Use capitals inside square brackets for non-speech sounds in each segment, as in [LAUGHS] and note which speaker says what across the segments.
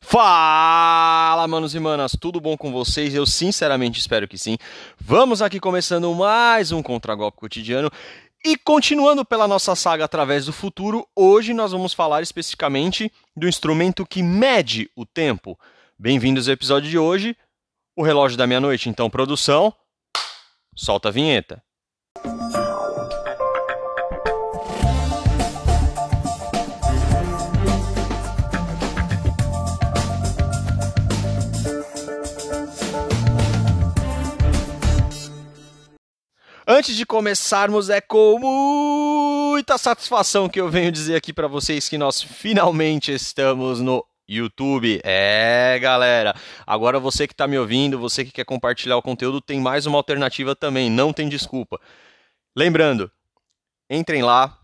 Speaker 1: Fala, manos e manas, tudo bom com vocês? Eu sinceramente espero que sim. Vamos aqui começando mais um Contragolpe Cotidiano e continuando pela nossa saga através do futuro, hoje nós vamos falar especificamente do instrumento que mede o tempo. Bem-vindos ao episódio de hoje, o relógio da meia-noite. Então, produção, solta a vinheta. Antes de começarmos, é com muita satisfação que eu venho dizer aqui para vocês que nós finalmente estamos no YouTube. É, galera. Agora você que está me ouvindo, você que quer compartilhar o conteúdo, tem mais uma alternativa também, não tem desculpa. Lembrando, entrem lá.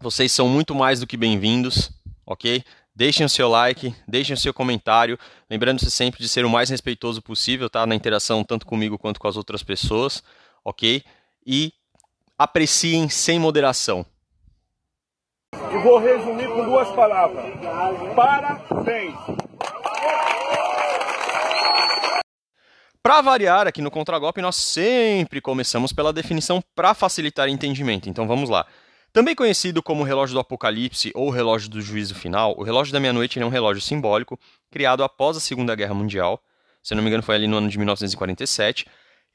Speaker 1: Vocês são muito mais do que bem-vindos, ok? Deixem o seu like, deixem o seu comentário. Lembrando-se sempre de ser o mais respeitoso possível, tá? Na interação tanto comigo quanto com as outras pessoas ok? E apreciem sem moderação.
Speaker 2: E vou resumir com duas palavras: parabéns.
Speaker 1: Para variar, aqui no Contragolpe nós sempre começamos pela definição para facilitar o entendimento. Então vamos lá. Também conhecido como relógio do apocalipse ou relógio do juízo final, o relógio da meia-noite é um relógio simbólico criado após a Segunda Guerra Mundial. Se não me engano, foi ali no ano de 1947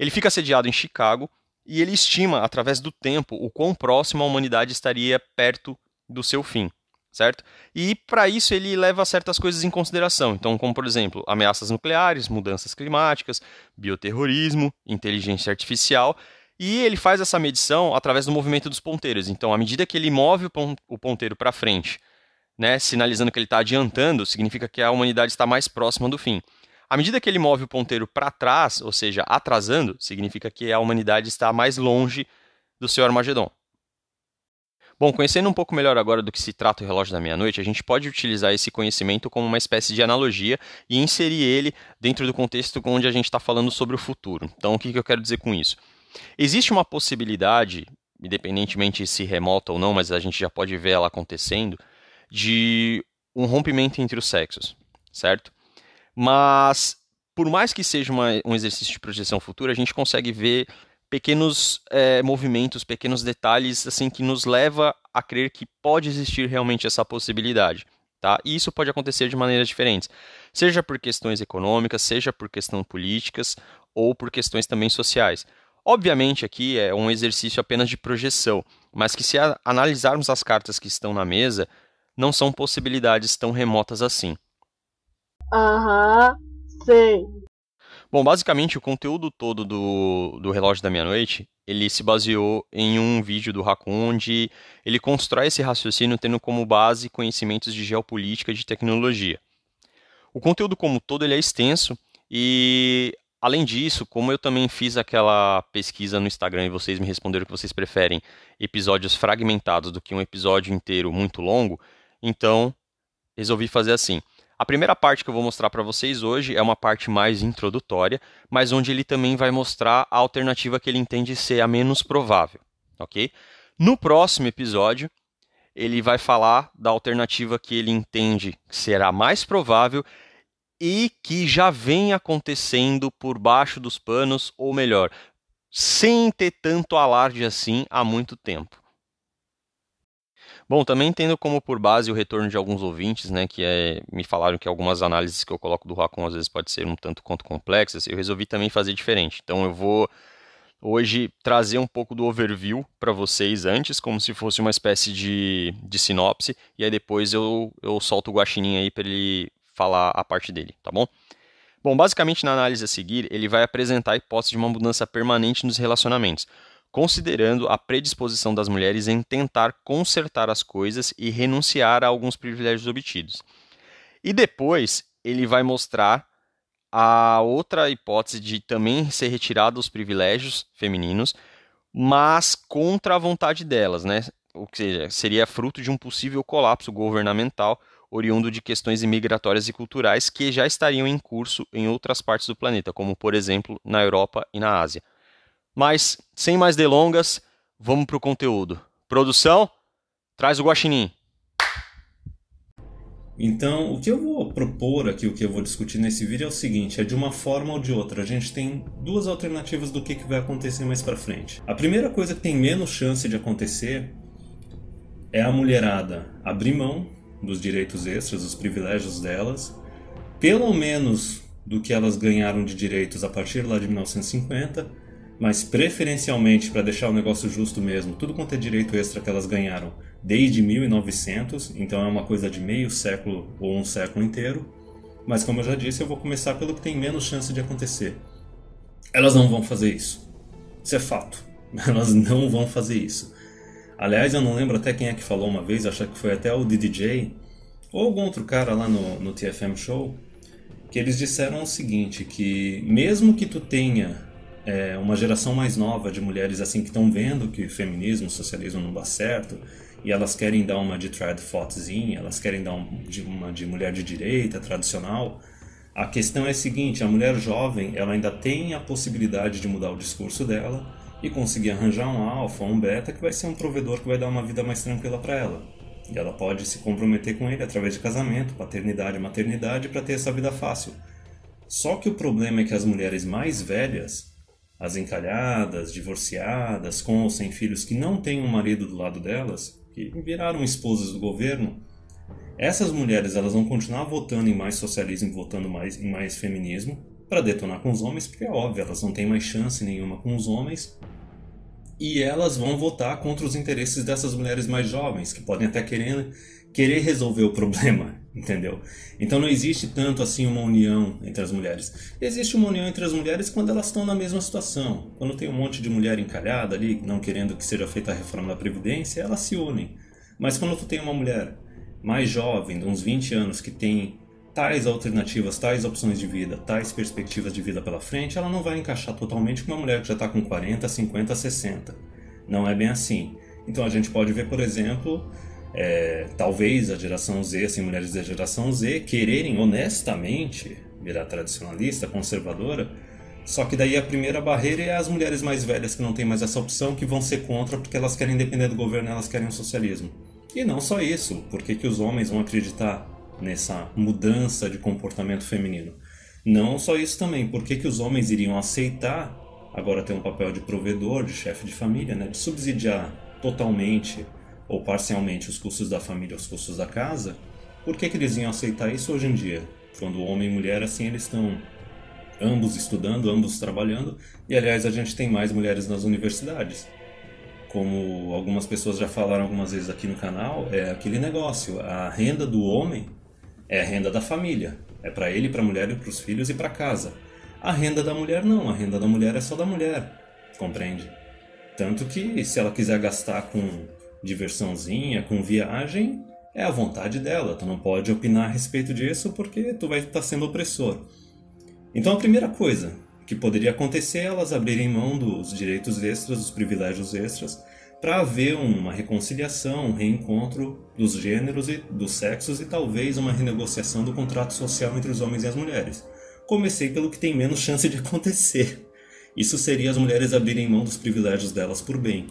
Speaker 1: ele fica sediado em Chicago e ele estima, através do tempo, o quão próximo a humanidade estaria perto do seu fim, certo? E para isso ele leva certas coisas em consideração, então, como por exemplo, ameaças nucleares, mudanças climáticas, bioterrorismo, inteligência artificial. E ele faz essa medição através do movimento dos ponteiros. Então, à medida que ele move o ponteiro para frente, né, sinalizando que ele está adiantando, significa que a humanidade está mais próxima do fim. À medida que ele move o ponteiro para trás, ou seja, atrasando, significa que a humanidade está mais longe do seu Armagedon. Bom, conhecendo um pouco melhor agora do que se trata o relógio da meia-noite, a gente pode utilizar esse conhecimento como uma espécie de analogia e inserir ele dentro do contexto onde a gente está falando sobre o futuro. Então, o que, que eu quero dizer com isso? Existe uma possibilidade, independentemente se remota ou não, mas a gente já pode ver ela acontecendo, de um rompimento entre os sexos, certo? Mas, por mais que seja uma, um exercício de projeção futura, a gente consegue ver pequenos é, movimentos, pequenos detalhes, assim, que nos leva a crer que pode existir realmente essa possibilidade. Tá? E isso pode acontecer de maneiras diferentes, seja por questões econômicas, seja por questões políticas ou por questões também sociais. Obviamente, aqui é um exercício apenas de projeção, mas que se analisarmos as cartas que estão na mesa, não são possibilidades tão remotas assim.
Speaker 3: Aham, sei.
Speaker 1: Bom, basicamente o conteúdo todo do, do Relógio da Meia-Noite, ele se baseou em um vídeo do Raccoon onde ele constrói esse raciocínio tendo como base conhecimentos de geopolítica e de tecnologia. O conteúdo como todo ele é extenso e além disso, como eu também fiz aquela pesquisa no Instagram e vocês me responderam que vocês preferem episódios fragmentados do que um episódio inteiro muito longo, então resolvi fazer assim. A primeira parte que eu vou mostrar para vocês hoje é uma parte mais introdutória, mas onde ele também vai mostrar a alternativa que ele entende ser a menos provável, ok? No próximo episódio, ele vai falar da alternativa que ele entende será mais provável e que já vem acontecendo por baixo dos panos, ou melhor, sem ter tanto alarde assim há muito tempo. Bom, também tendo como por base o retorno de alguns ouvintes, né, que é, me falaram que algumas análises que eu coloco do Racon às vezes pode ser um tanto quanto complexas, eu resolvi também fazer diferente. Então eu vou hoje trazer um pouco do overview para vocês antes, como se fosse uma espécie de, de sinopse, e aí depois eu, eu solto o guaxinim aí para ele falar a parte dele, tá bom? Bom, basicamente na análise a seguir, ele vai apresentar a hipótese de uma mudança permanente nos relacionamentos, considerando a predisposição das mulheres em tentar consertar as coisas e renunciar a alguns privilégios obtidos. E depois ele vai mostrar a outra hipótese de também ser retirado os privilégios femininos, mas contra a vontade delas, né? Ou seja, seria fruto de um possível colapso governamental oriundo de questões imigratórias e culturais que já estariam em curso em outras partes do planeta, como por exemplo na Europa e na Ásia. Mas, sem mais delongas, vamos para o conteúdo. Produção, traz o guaxinim.
Speaker 4: Então, o que eu vou propor aqui, o que eu vou discutir nesse vídeo é o seguinte, é de uma forma ou de outra. A gente tem duas alternativas do que, que vai acontecer mais para frente. A primeira coisa que tem menos chance de acontecer é a mulherada abrir mão dos direitos extras, dos privilégios delas, pelo menos do que elas ganharam de direitos a partir lá de 1950, mas preferencialmente para deixar o negócio justo mesmo, tudo quanto é direito extra que elas ganharam desde 1900, então é uma coisa de meio século ou um século inteiro. Mas como eu já disse, eu vou começar pelo que tem menos chance de acontecer. Elas não vão fazer isso. Isso é fato. [LAUGHS] Elas não vão fazer isso. Aliás, eu não lembro até quem é que falou uma vez, acho que foi até o DDJ ou algum outro cara lá no, no TFM Show, que eles disseram o seguinte, que mesmo que tu tenha é, uma geração mais nova de mulheres assim que estão vendo que feminismo, socialismo não dá certo, e elas querem dar uma de trad fotezinha, elas querem dar um, de uma de mulher de direita tradicional. A questão é a seguinte: a mulher jovem ela ainda tem a possibilidade de mudar o discurso dela e conseguir arranjar um alfa, um beta que vai ser um provedor que vai dar uma vida mais tranquila para ela. E ela pode se comprometer com ele através de casamento, paternidade maternidade para ter essa vida fácil. Só que o problema é que as mulheres mais velhas, as encalhadas, divorciadas, com ou sem filhos que não têm um marido do lado delas, que viraram esposas do governo, essas mulheres elas vão continuar votando em mais socialismo, votando mais em mais feminismo para detonar com os homens, porque é óbvio, elas não têm mais chance nenhuma com os homens. E elas vão votar contra os interesses dessas mulheres mais jovens, que podem até querer, querer resolver o problema, [LAUGHS] entendeu? Então não existe tanto assim uma união entre as mulheres. Existe uma união entre as mulheres quando elas estão na mesma situação. Quando tem um monte de mulher encalhada ali, não querendo que seja feita a reforma da Previdência, elas se unem. Mas quando tu tem uma mulher mais jovem, de uns 20 anos, que tem tais alternativas, tais opções de vida, tais perspectivas de vida pela frente, ela não vai encaixar totalmente com uma mulher que já está com 40, 50, 60. Não é bem assim. Então a gente pode ver, por exemplo, é, talvez a geração Z, assim, mulheres da geração Z, quererem honestamente virar tradicionalista, conservadora, só que daí a primeira barreira é as mulheres mais velhas que não têm mais essa opção, que vão ser contra porque elas querem depender do governo, elas querem o socialismo. E não só isso, por que, os homens vão acreditar nessa mudança de comportamento feminino? Não só isso também, por que, que os homens iriam aceitar agora ter um papel de provedor, de chefe de família, né, de subsidiar totalmente ou parcialmente os custos da família, os custos da casa, por que, que eles iam aceitar isso hoje em dia? Quando homem e mulher, assim, eles estão ambos estudando, ambos trabalhando, e aliás a gente tem mais mulheres nas universidades. Como algumas pessoas já falaram algumas vezes aqui no canal, é aquele negócio, a renda do homem é a renda da família, é para ele, para a mulher e para os filhos e para casa. A renda da mulher não, a renda da mulher é só da mulher, compreende? Tanto que se ela quiser gastar com diversãozinha, com viagem, é a vontade dela. Tu não pode opinar a respeito disso porque tu vai estar tá sendo opressor. Então a primeira coisa que poderia acontecer é elas abrirem mão dos direitos extras, dos privilégios extras, para haver uma reconciliação, um reencontro dos gêneros e dos sexos e talvez uma renegociação do contrato social entre os homens e as mulheres. Comecei pelo que tem menos chance de acontecer. Isso seria as mulheres abrirem mão dos privilégios delas por bem.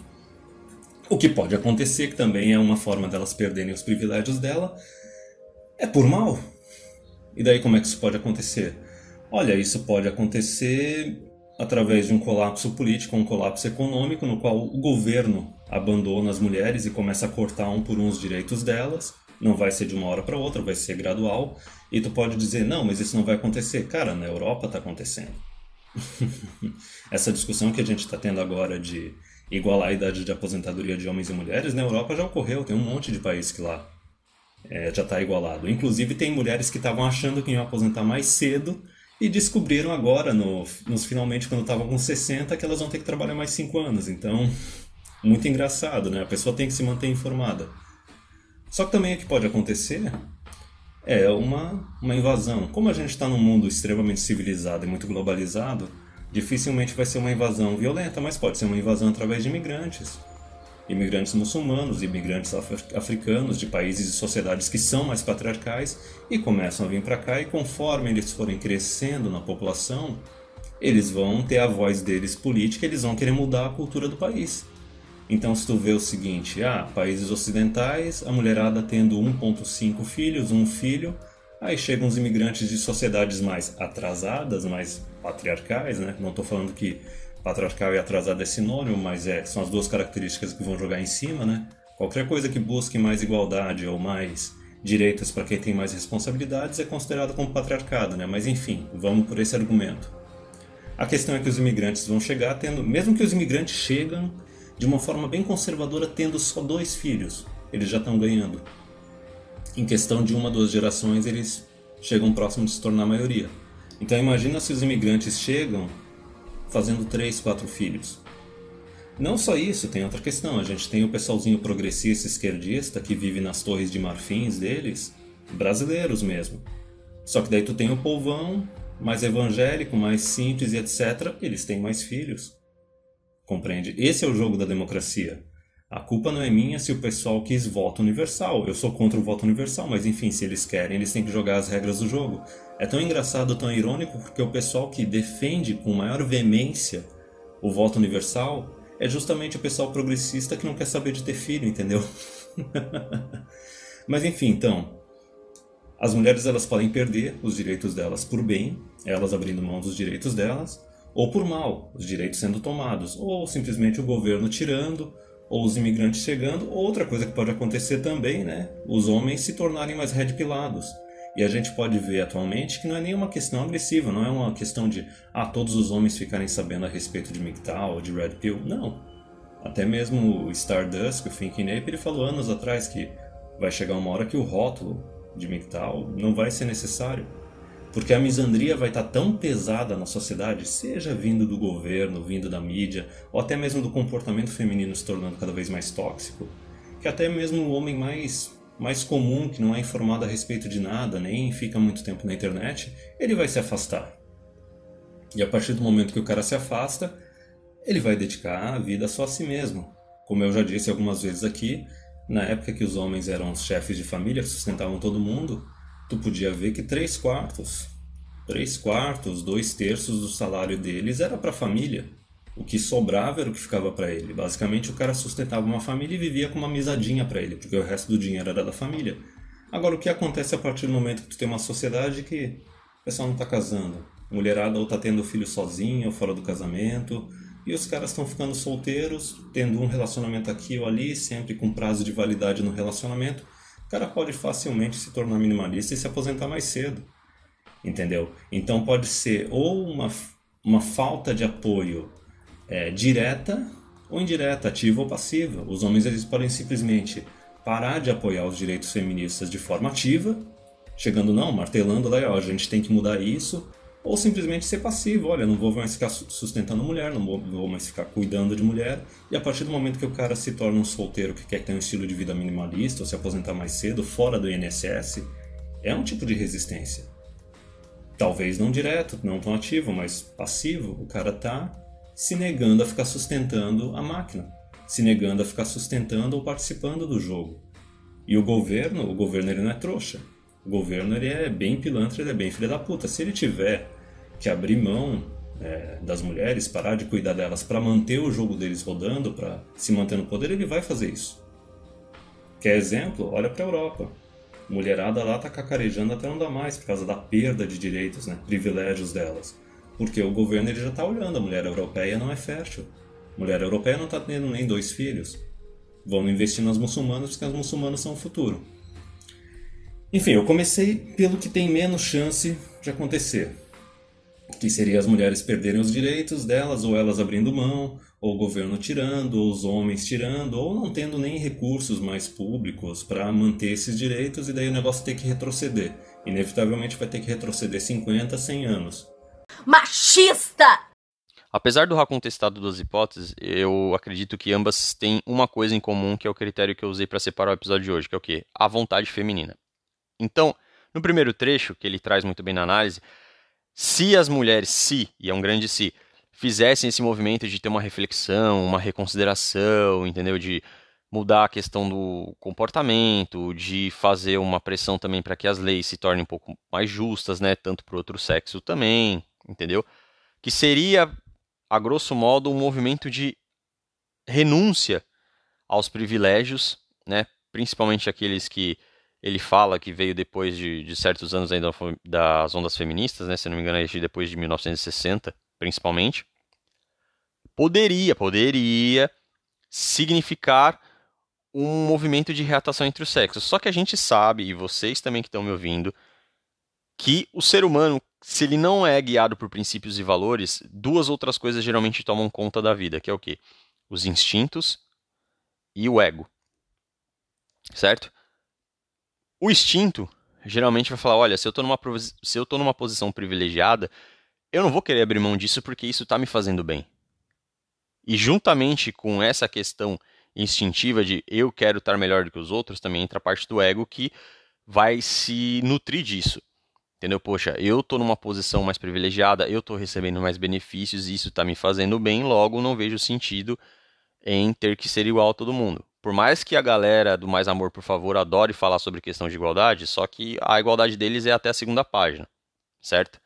Speaker 4: O que pode acontecer, que também é uma forma delas perderem os privilégios dela, é por mal. E daí como é que isso pode acontecer? Olha, isso pode acontecer através de um colapso político, um colapso econômico, no qual o governo abandona as mulheres e começa a cortar um por um os direitos delas. Não vai ser de uma hora para outra, vai ser gradual. E tu pode dizer, não, mas isso não vai acontecer. Cara, na Europa está acontecendo. [LAUGHS] Essa discussão que a gente está tendo agora de igualar a idade de aposentadoria de homens e mulheres, na Europa já ocorreu, tem um monte de países que lá é, já está igualado. Inclusive tem mulheres que estavam achando que iam aposentar mais cedo e descobriram agora, no, nos finalmente, quando estavam com 60, que elas vão ter que trabalhar mais 5 anos. Então, muito engraçado, né? A pessoa tem que se manter informada. Só que também o que pode acontecer é uma, uma invasão. Como a gente está num mundo extremamente civilizado e muito globalizado, dificilmente vai ser uma invasão violenta, mas pode ser uma invasão através de imigrantes. Imigrantes muçulmanos, imigrantes africanos de países e sociedades que são mais patriarcais e começam a vir para cá e conforme eles forem crescendo na população, eles vão ter a voz deles política, eles vão querer mudar a cultura do país. Então, se tu vê o seguinte, ah, países ocidentais, a mulherada tendo 1.5 filhos, um filho, aí chegam os imigrantes de sociedades mais atrasadas, mais patriarcais, né? Não estou falando que patriarcal e atrasado é sinônimo, mas é, são as duas características que vão jogar em cima, né? Qualquer coisa que busque mais igualdade ou mais direitos para quem tem mais responsabilidades é considerado como patriarcado, né? Mas enfim, vamos por esse argumento. A questão é que os imigrantes vão chegar tendo, mesmo que os imigrantes chegam de uma forma bem conservadora tendo só dois filhos, eles já estão ganhando. Em questão de uma duas gerações, eles chegam próximo de se tornar maioria. Então imagina se os imigrantes chegam fazendo três, quatro filhos. Não só isso, tem outra questão. A gente tem o pessoalzinho progressista esquerdista que vive nas torres de marfins deles, brasileiros mesmo. Só que daí tu tem o povão mais evangélico, mais simples e etc. Eles têm mais filhos. Compreende? Esse é o jogo da democracia. A culpa não é minha se o pessoal quis voto universal. Eu sou contra o voto universal, mas enfim, se eles querem, eles têm que jogar as regras do jogo. É tão engraçado, tão irônico, porque o pessoal que defende com maior veemência o voto universal é justamente o pessoal progressista que não quer saber de ter filho, entendeu? [LAUGHS] mas enfim, então, as mulheres elas podem perder os direitos delas por bem, elas abrindo mão dos direitos delas, ou por mal, os direitos sendo tomados, ou simplesmente o governo tirando, ou os imigrantes chegando, outra coisa que pode acontecer também, né? Os homens se tornarem mais red pilados. E a gente pode ver atualmente que não é nenhuma questão agressiva, não é uma questão de ah, todos os homens ficarem sabendo a respeito de MGTOW ou de Red Pill. Não. Até mesmo o Stardust, o Thinking Ape, ele falou anos atrás que vai chegar uma hora que o rótulo de MGTOW não vai ser necessário. Porque a misandria vai estar tão pesada na sociedade, seja vindo do governo, vindo da mídia, ou até mesmo do comportamento feminino se tornando cada vez mais tóxico, que até mesmo o homem mais, mais comum, que não é informado a respeito de nada, nem fica muito tempo na internet, ele vai se afastar. E a partir do momento que o cara se afasta, ele vai dedicar a vida só a si mesmo. Como eu já disse algumas vezes aqui, na época que os homens eram os chefes de família, sustentavam todo mundo, tu podia ver que três quartos, três quartos, dois terços do salário deles era para a família. O que sobrava era o que ficava para ele. Basicamente, o cara sustentava uma família e vivia com uma misadinha para ele, porque o resto do dinheiro era da família. Agora, o que acontece a partir do momento que tu tem uma sociedade que o pessoal não está casando? mulherada ou está tendo filho sozinha ou fora do casamento, e os caras estão ficando solteiros, tendo um relacionamento aqui ou ali, sempre com prazo de validade no relacionamento o cara pode facilmente se tornar minimalista e se aposentar mais cedo. Entendeu? Então pode ser ou uma, uma falta de apoio é, direta ou indireta, ativa ou passiva. Os homens eles podem simplesmente parar de apoiar os direitos feministas de forma ativa, chegando não, martelando lá, ó, a gente tem que mudar isso, ou simplesmente ser passivo, olha, não vou mais ficar sustentando mulher, não vou mais ficar cuidando de mulher, e a partir do momento que o cara se torna um solteiro que quer ter um estilo de vida minimalista ou se aposentar mais cedo, fora do INSS, é um tipo de resistência. Talvez não direto, não tão ativo, mas passivo, o cara tá se negando a ficar sustentando a máquina, se negando a ficar sustentando ou participando do jogo. E o governo, o governo ele não é trouxa. O governo ele é bem pilantra, ele é bem filho da puta. Se ele tiver que abrir mão é, das mulheres, parar de cuidar delas para manter o jogo deles rodando, para se manter no poder, ele vai fazer isso. Quer exemplo? Olha para a Europa. Mulherada lá tá cacarejando até não dá mais por causa da perda de direitos, né, privilégios delas. Porque o governo ele já está olhando, a mulher europeia não é fértil. A mulher europeia não está tendo nem dois filhos. Vamos investir nas muçulmanas porque as muçulmanas são o futuro. Enfim, eu comecei pelo que tem menos chance de acontecer, que seria as mulheres perderem os direitos delas, ou elas abrindo mão, ou o governo tirando, ou os homens tirando, ou não tendo nem recursos mais públicos para manter esses direitos, e daí o negócio tem que retroceder. Inevitavelmente vai ter que retroceder 50, 100 anos.
Speaker 3: Machista!
Speaker 1: Apesar do ter citado duas hipóteses, eu acredito que ambas têm uma coisa em comum, que é o critério que eu usei para separar o episódio de hoje, que é o quê? A vontade feminina. Então, no primeiro trecho, que ele traz muito bem na análise, se as mulheres, se, e é um grande se, fizessem esse movimento de ter uma reflexão, uma reconsideração, entendeu? De mudar a questão do comportamento, de fazer uma pressão também para que as leis se tornem um pouco mais justas, né? Tanto para o outro sexo também, entendeu? Que seria, a grosso modo, um movimento de renúncia aos privilégios, né? principalmente aqueles que ele fala que veio depois de, de certos anos ainda das ondas feministas, né? se não me engano, é depois de 1960, principalmente, poderia, poderia significar um movimento de reatação entre os sexos. Só que a gente sabe, e vocês também que estão me ouvindo, que o ser humano, se ele não é guiado por princípios e valores, duas outras coisas geralmente tomam conta da vida, que é o quê? Os instintos e o ego. Certo? O instinto geralmente vai falar, olha, se eu estou numa, se eu numa posição privilegiada, eu não vou querer abrir mão disso porque isso está me fazendo bem. E juntamente com essa questão instintiva de eu quero estar melhor do que os outros, também entra a parte do ego que vai se nutrir disso. Entendeu? Poxa, eu estou numa posição mais privilegiada, eu estou recebendo mais benefícios, isso está me fazendo bem, logo não vejo sentido em ter que ser igual a todo mundo. Por mais que a galera do Mais Amor, por favor, adore falar sobre questão de igualdade, só que a igualdade deles é até a segunda página, certo?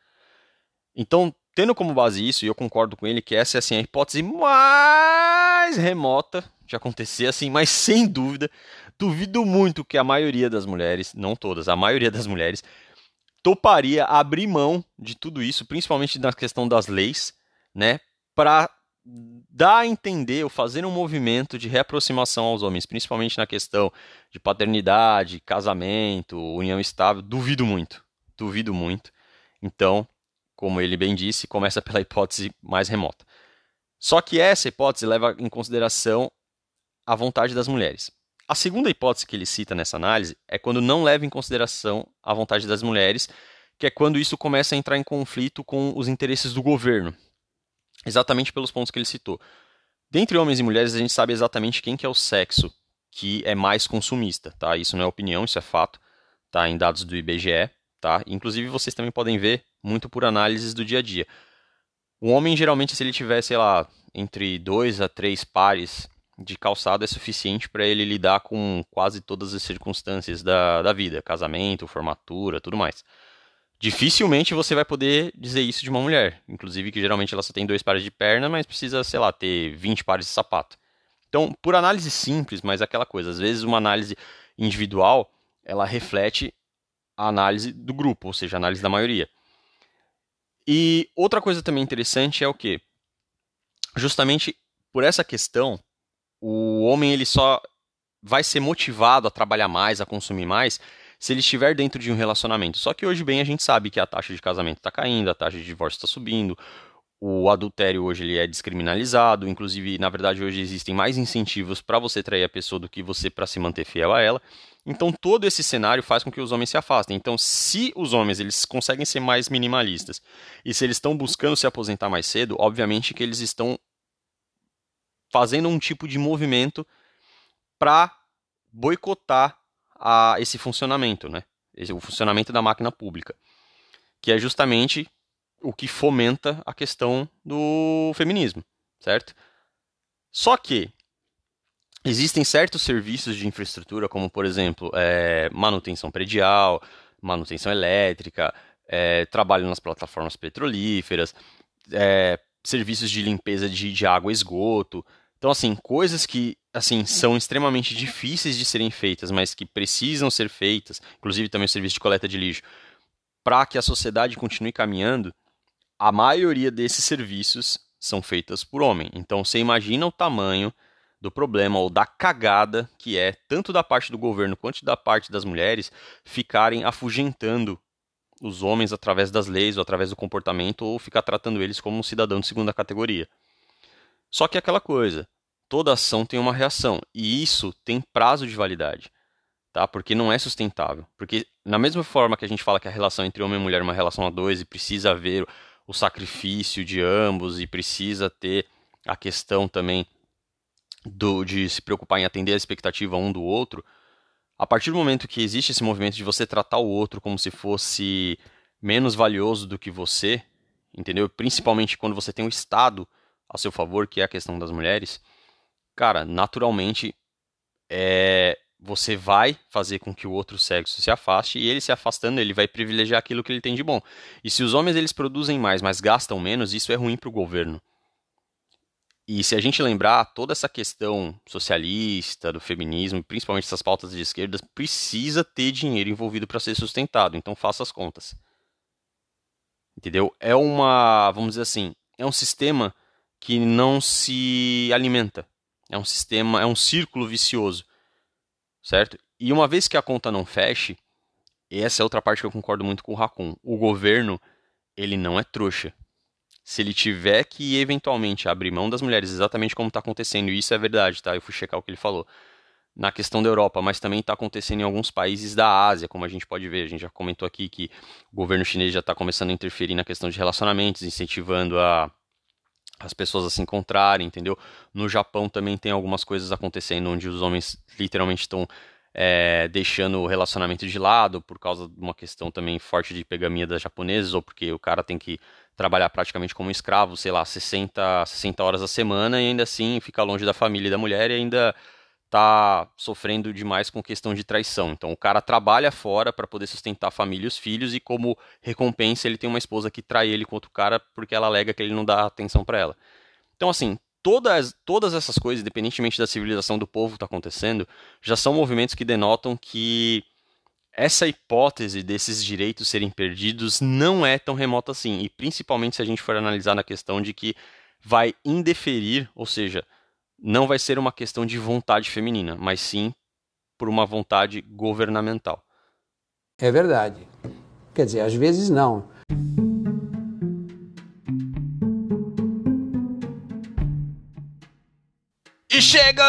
Speaker 1: Então, tendo como base isso, e eu concordo com ele que essa é assim, a hipótese mais remota de acontecer, assim, mas sem dúvida, duvido muito que a maioria das mulheres, não todas, a maioria das mulheres, toparia abrir mão de tudo isso, principalmente na questão das leis, né, para dar a entender ou fazer um movimento de reaproximação aos homens, principalmente na questão de paternidade, casamento, união estável, duvido muito, duvido muito. Então, como ele bem disse, começa pela hipótese mais remota. Só que essa hipótese leva em consideração a vontade das mulheres. A segunda hipótese que ele cita nessa análise é quando não leva em consideração a vontade das mulheres, que é quando isso começa a entrar em conflito com os interesses do governo. Exatamente pelos pontos que ele citou. Dentre homens e mulheres, a gente sabe exatamente quem que é o sexo que é mais consumista, tá? Isso não é opinião, isso é fato, tá? Em dados do IBGE, tá? Inclusive vocês também podem ver muito por análises do dia a dia. O homem geralmente, se ele tiver, sei lá, entre dois a três pares de calçado é suficiente para ele lidar com quase todas as circunstâncias da, da vida, casamento, formatura, tudo mais. Dificilmente você vai poder dizer isso de uma mulher, inclusive que geralmente ela só tem dois pares de perna, mas precisa, sei lá, ter 20 pares de sapato. Então, por análise simples, mas aquela coisa, às vezes uma análise individual, ela reflete a análise do grupo, ou seja, a análise da maioria. E outra coisa também interessante é o que? Justamente por essa questão, o homem ele só vai ser motivado a trabalhar mais, a consumir mais, se ele estiver dentro de um relacionamento. Só que hoje bem a gente sabe que a taxa de casamento está caindo, a taxa de divórcio está subindo, o adultério hoje ele é descriminalizado, inclusive na verdade hoje existem mais incentivos para você trair a pessoa do que você para se manter fiel a ela. Então todo esse cenário faz com que os homens se afastem. Então se os homens eles conseguem ser mais minimalistas e se eles estão buscando se aposentar mais cedo, obviamente que eles estão fazendo um tipo de movimento para boicotar a esse funcionamento, né? o funcionamento da máquina pública, que é justamente o que fomenta a questão do feminismo, certo? Só que existem certos serviços de infraestrutura, como por exemplo é, manutenção predial, manutenção elétrica, é, trabalho nas plataformas petrolíferas, é, serviços de limpeza de, de água e esgoto, então, assim, coisas que assim são extremamente difíceis de serem feitas, mas que precisam ser feitas, inclusive também o serviço de coleta de lixo, para que a sociedade continue caminhando, a maioria desses serviços são feitas por homem. Então, você imagina o tamanho do problema ou da cagada que é, tanto da parte do governo quanto da parte das mulheres, ficarem afugentando os homens através das leis ou através do comportamento ou ficar tratando eles como um cidadão de segunda categoria. Só que é aquela coisa, toda ação tem uma reação e isso tem prazo de validade, tá? Porque não é sustentável. Porque na mesma forma que a gente fala que a relação entre homem e mulher é uma relação a dois e precisa haver o sacrifício de ambos e precisa ter a questão também do, de se preocupar em atender a expectativa um do outro, a partir do momento que existe esse movimento de você tratar o outro como se fosse menos valioso do que você, entendeu? Principalmente quando você tem o Estado a seu favor, que é a questão das mulheres, cara, naturalmente é, você vai fazer com que o outro sexo se afaste e ele se afastando, ele vai privilegiar aquilo que ele tem de bom. E se os homens eles produzem mais, mas gastam menos, isso é ruim para o governo. E se a gente lembrar, toda essa questão socialista, do feminismo, principalmente essas pautas de esquerda, precisa ter dinheiro envolvido para ser sustentado. Então faça as contas. Entendeu? É uma, vamos dizer assim, é um sistema que não se alimenta. É um sistema, é um círculo vicioso. Certo? E uma vez que a conta não feche, essa é outra parte que eu concordo muito com o Racon. O governo, ele não é trouxa. Se ele tiver que eventualmente abrir mão das mulheres, exatamente como está acontecendo, e isso é verdade, tá? Eu fui checar o que ele falou. Na questão da Europa, mas também está acontecendo em alguns países da Ásia, como a gente pode ver. A gente já comentou aqui que o governo chinês já está começando a interferir na questão de relacionamentos, incentivando a, as pessoas a se encontrarem, entendeu? No Japão também tem algumas coisas acontecendo onde os homens literalmente estão é, deixando o relacionamento de lado por causa de uma questão também forte de pegamia das japonesas, ou porque o cara tem que trabalhar praticamente como escravo, sei lá, 60, 60 horas a semana e ainda assim fica longe da família e da mulher e ainda tá sofrendo demais com questão de traição. Então o cara trabalha fora para poder sustentar a família e os filhos e como recompensa ele tem uma esposa que trai ele com outro cara porque ela alega que ele não dá atenção para ela. Então assim, todas, todas essas coisas, independentemente da civilização do povo está acontecendo, já são movimentos que denotam que essa hipótese desses direitos serem perdidos não é tão remota assim, e principalmente se a gente for analisar na questão de que vai indeferir, ou seja, não vai ser uma questão de vontade feminina, mas sim por uma vontade governamental.
Speaker 5: É verdade. Quer dizer, às vezes não.
Speaker 1: E chegamos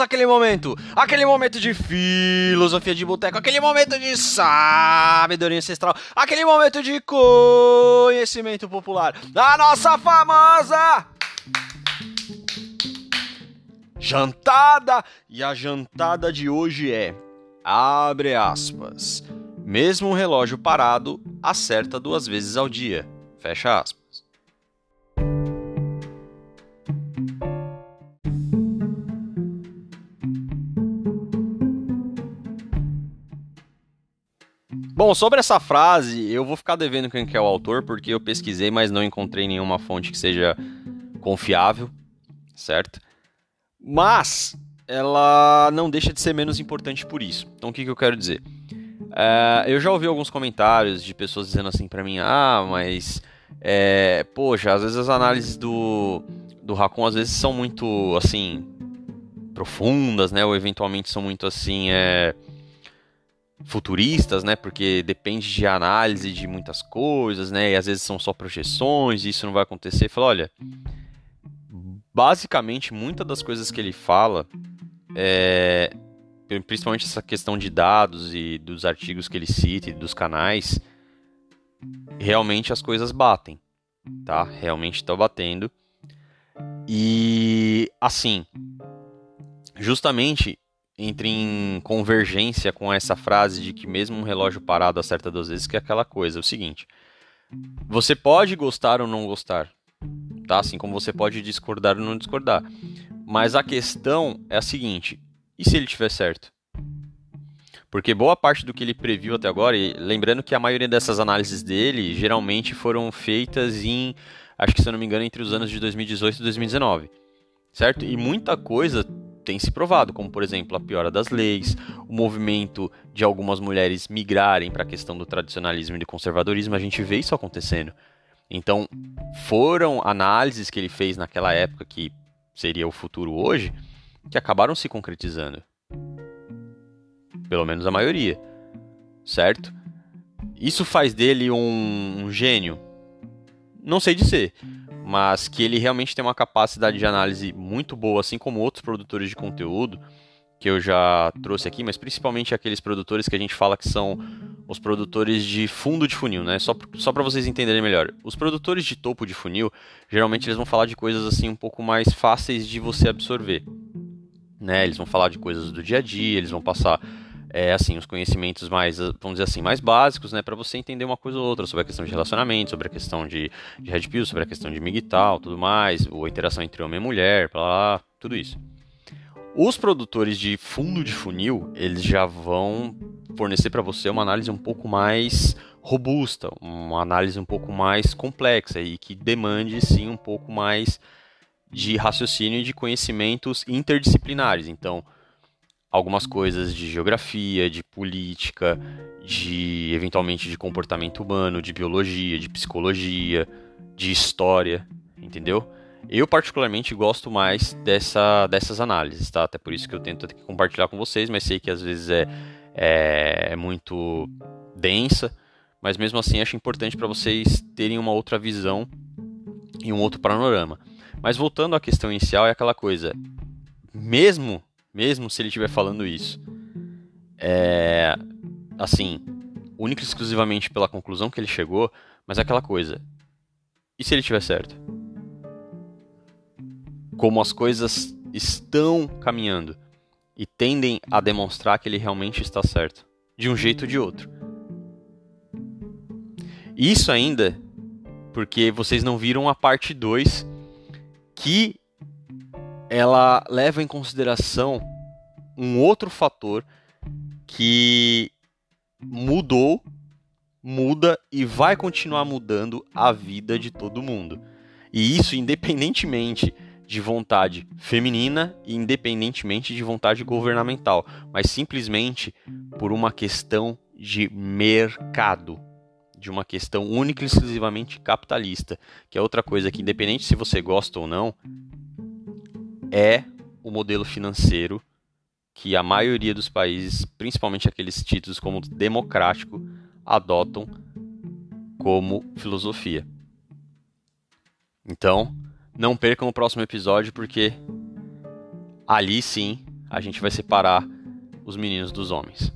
Speaker 1: àquele momento, aquele momento de filosofia de boteco, aquele momento de sabedoria ancestral, aquele momento de conhecimento popular, da nossa famosa jantada. E a jantada de hoje é, abre aspas, mesmo um relógio parado acerta duas vezes ao dia, fecha aspas. Bom, sobre essa frase, eu vou ficar devendo quem que é o autor, porque eu pesquisei, mas não encontrei nenhuma fonte que seja confiável, certo? Mas ela não deixa de ser menos importante por isso. Então, o que, que eu quero dizer? É, eu já ouvi alguns comentários de pessoas dizendo assim para mim: ah, mas, é, poxa, às vezes as análises do, do Racon às vezes são muito, assim, profundas, né? Ou eventualmente são muito, assim, é, futuristas, né? Porque depende de análise de muitas coisas, né? E às vezes são só projeções, e isso não vai acontecer. Fala, olha, basicamente muitas das coisas que ele fala, é, principalmente essa questão de dados e dos artigos que ele cita e dos canais, realmente as coisas batem, tá? Realmente está batendo. E assim, justamente entre em convergência com essa frase de que mesmo um relógio parado acerta duas vezes, que é aquela coisa, é o seguinte. Você pode gostar ou não gostar, tá? Assim como você pode discordar ou não discordar. Mas a questão é a seguinte, e se ele tiver certo? Porque boa parte do que ele previu até agora, e lembrando que a maioria dessas análises dele geralmente foram feitas em, acho que se eu não me engano, entre os anos de 2018 e 2019, certo? E muita coisa tem se provado, como por exemplo a piora das leis, o movimento de algumas mulheres migrarem para a questão do tradicionalismo e do conservadorismo, a gente vê isso acontecendo. Então, foram análises que ele fez naquela época que seria o futuro hoje, que acabaram se concretizando. Pelo menos a maioria. Certo? Isso faz dele um, um gênio? Não sei dizer mas que ele realmente tem uma capacidade de análise muito boa, assim como outros produtores de conteúdo que eu já trouxe aqui, mas principalmente aqueles produtores que a gente fala que são os produtores de fundo de funil, né? Só, só para vocês entenderem melhor. Os produtores de topo de funil, geralmente eles vão falar de coisas assim um pouco mais fáceis de você absorver. Né? Eles vão falar de coisas do dia a dia, eles vão passar é, assim, os conhecimentos mais, vamos dizer assim, mais básicos, né, para você entender uma coisa ou outra sobre a questão de relacionamento, sobre a questão de, de red pill, sobre a questão de migtal, tudo mais, ou a interação entre homem e mulher, blá, blá, tudo isso. Os produtores de fundo de funil, eles já vão fornecer para você uma análise um pouco mais robusta, uma análise um pouco mais complexa e que demande sim um pouco mais de raciocínio e de conhecimentos interdisciplinares. Então, algumas coisas de geografia, de política, de eventualmente de comportamento humano, de biologia, de psicologia, de história, entendeu? Eu particularmente gosto mais dessa, dessas análises, tá? Até por isso que eu tento compartilhar com vocês, mas sei que às vezes é, é, é muito densa, mas mesmo assim acho importante para vocês terem uma outra visão e um outro panorama. Mas voltando à questão inicial, é aquela coisa, mesmo, mesmo se ele estiver falando isso, é, assim, única e exclusivamente pela conclusão que ele chegou, mas é aquela coisa, e se ele tiver certo? Como as coisas estão caminhando e tendem a demonstrar que ele realmente está certo, de um jeito ou de outro. Isso ainda porque vocês não viram a parte 2 que ela leva em consideração um outro fator que mudou muda e vai continuar mudando a vida de todo mundo. E isso independentemente de vontade feminina e independentemente de vontade governamental, mas simplesmente por uma questão de mercado, de uma questão única e exclusivamente capitalista, que é outra coisa que independente se você gosta ou não, é o modelo financeiro que a maioria dos países, principalmente aqueles títulos como democrático, adotam como filosofia. Então, não percam o próximo episódio, porque ali sim a gente vai separar os meninos dos homens.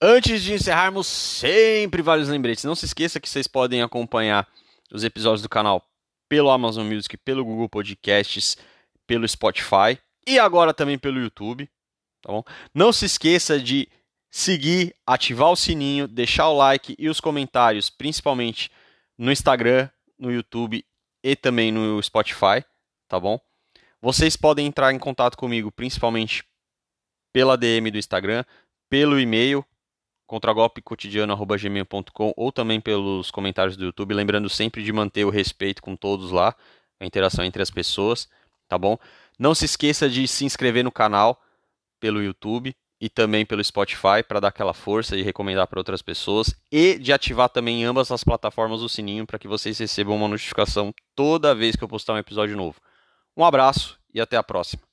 Speaker 1: Antes de encerrarmos, sempre vários lembretes. Não se esqueça que vocês podem acompanhar os episódios do canal pelo Amazon Music, pelo Google Podcasts, pelo Spotify e agora também pelo YouTube. Tá bom? Não se esqueça de seguir, ativar o sininho, deixar o like e os comentários, principalmente no Instagram, no YouTube e também no Spotify, tá bom? Vocês podem entrar em contato comigo principalmente pela DM do Instagram, pelo e-mail contragolpecotidiano@gmail.com ou também pelos comentários do YouTube, lembrando sempre de manter o respeito com todos lá, a interação entre as pessoas, tá bom? Não se esqueça de se inscrever no canal pelo YouTube e também pelo Spotify para dar aquela força e recomendar para outras pessoas e de ativar também em ambas as plataformas o sininho para que vocês recebam uma notificação toda vez que eu postar um episódio novo. Um abraço e até a próxima.